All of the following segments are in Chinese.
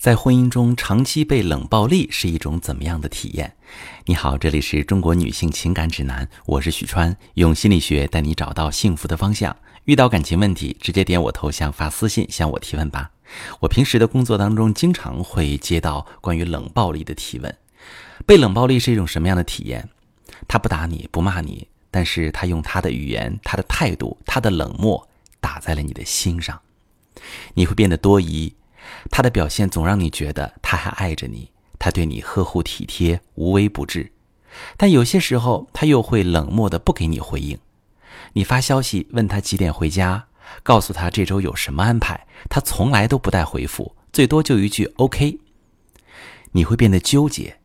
在婚姻中长期被冷暴力是一种怎么样的体验？你好，这里是中国女性情感指南，我是许川，用心理学带你找到幸福的方向。遇到感情问题，直接点我头像发私信向我提问吧。我平时的工作当中经常会接到关于冷暴力的提问。被冷暴力是一种什么样的体验？他不打你不骂你，但是他用他的语言、他的态度、他的冷漠打在了你的心上，你会变得多疑。他的表现总让你觉得他还爱着你，他对你呵护体贴、无微不至，但有些时候他又会冷漠的不给你回应。你发消息问他几点回家，告诉他这周有什么安排，他从来都不带回复，最多就一句 “OK”。你会变得纠结，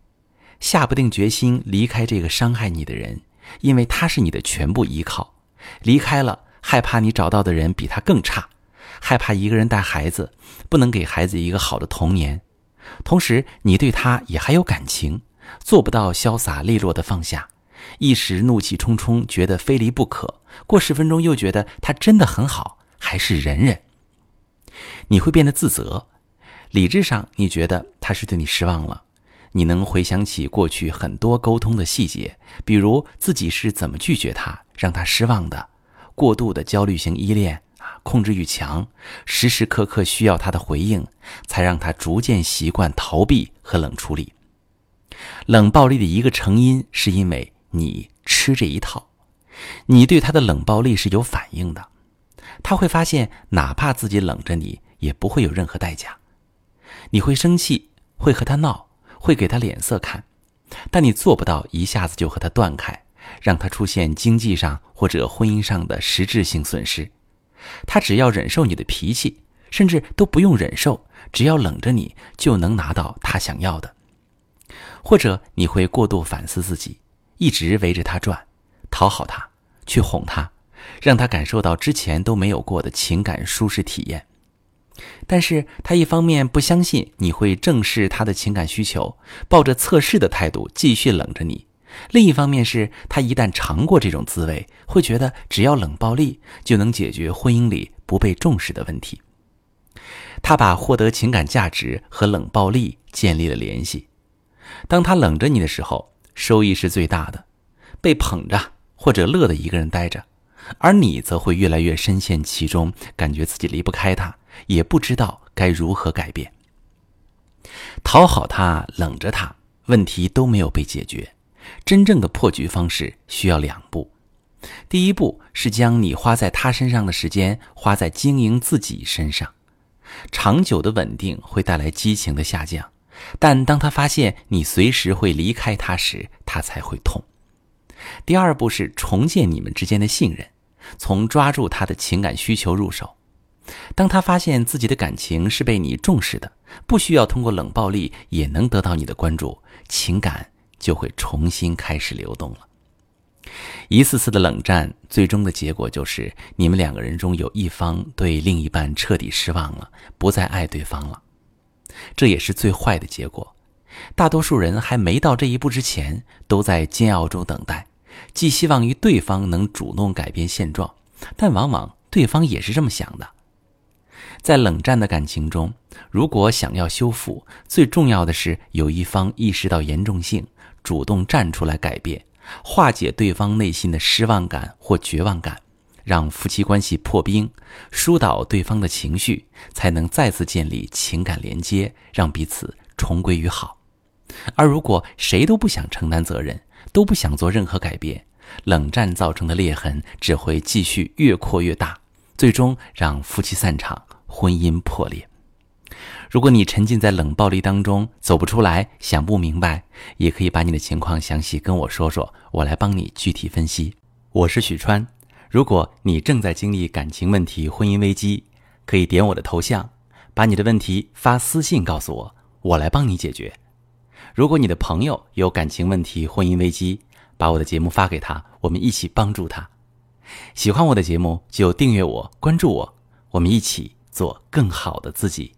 下不定决心离开这个伤害你的人，因为他是你的全部依靠，离开了害怕你找到的人比他更差。害怕一个人带孩子，不能给孩子一个好的童年，同时你对他也还有感情，做不到潇洒利落的放下，一时怒气冲冲，觉得非离不可，过十分钟又觉得他真的很好，还是忍忍。你会变得自责，理智上你觉得他是对你失望了，你能回想起过去很多沟通的细节，比如自己是怎么拒绝他，让他失望的，过度的焦虑型依恋。控制欲强，时时刻刻需要他的回应，才让他逐渐习惯逃避和冷处理。冷暴力的一个成因是因为你吃这一套，你对他的冷暴力是有反应的，他会发现哪怕自己冷着你，也不会有任何代价。你会生气，会和他闹，会给他脸色看，但你做不到一下子就和他断开，让他出现经济上或者婚姻上的实质性损失。他只要忍受你的脾气，甚至都不用忍受，只要冷着你就能拿到他想要的。或者你会过度反思自己，一直围着他转，讨好他，去哄他，让他感受到之前都没有过的情感舒适体验。但是他一方面不相信你会正视他的情感需求，抱着测试的态度继续冷着你。另一方面是他一旦尝过这种滋味，会觉得只要冷暴力就能解决婚姻里不被重视的问题。他把获得情感价值和冷暴力建立了联系。当他冷着你的时候，收益是最大的，被捧着或者乐的一个人待着，而你则会越来越深陷其中，感觉自己离不开他，也不知道该如何改变。讨好他，冷着他，问题都没有被解决。真正的破局方式需要两步，第一步是将你花在他身上的时间花在经营自己身上，长久的稳定会带来激情的下降，但当他发现你随时会离开他时，他才会痛。第二步是重建你们之间的信任，从抓住他的情感需求入手，当他发现自己的感情是被你重视的，不需要通过冷暴力也能得到你的关注，情感。就会重新开始流动了。一次次的冷战，最终的结果就是你们两个人中有一方对另一半彻底失望了，不再爱对方了。这也是最坏的结果。大多数人还没到这一步之前，都在煎熬中等待，寄希望于对方能主动改变现状，但往往对方也是这么想的。在冷战的感情中，如果想要修复，最重要的是有一方意识到严重性。主动站出来改变，化解对方内心的失望感或绝望感，让夫妻关系破冰，疏导对方的情绪，才能再次建立情感连接，让彼此重归于好。而如果谁都不想承担责任，都不想做任何改变，冷战造成的裂痕只会继续越扩越大，最终让夫妻散场，婚姻破裂。如果你沉浸在冷暴力当中走不出来，想不明白，也可以把你的情况详细跟我说说，我来帮你具体分析。我是许川，如果你正在经历感情问题、婚姻危机，可以点我的头像，把你的问题发私信告诉我，我来帮你解决。如果你的朋友有感情问题、婚姻危机，把我的节目发给他，我们一起帮助他。喜欢我的节目就订阅我、关注我，我们一起做更好的自己。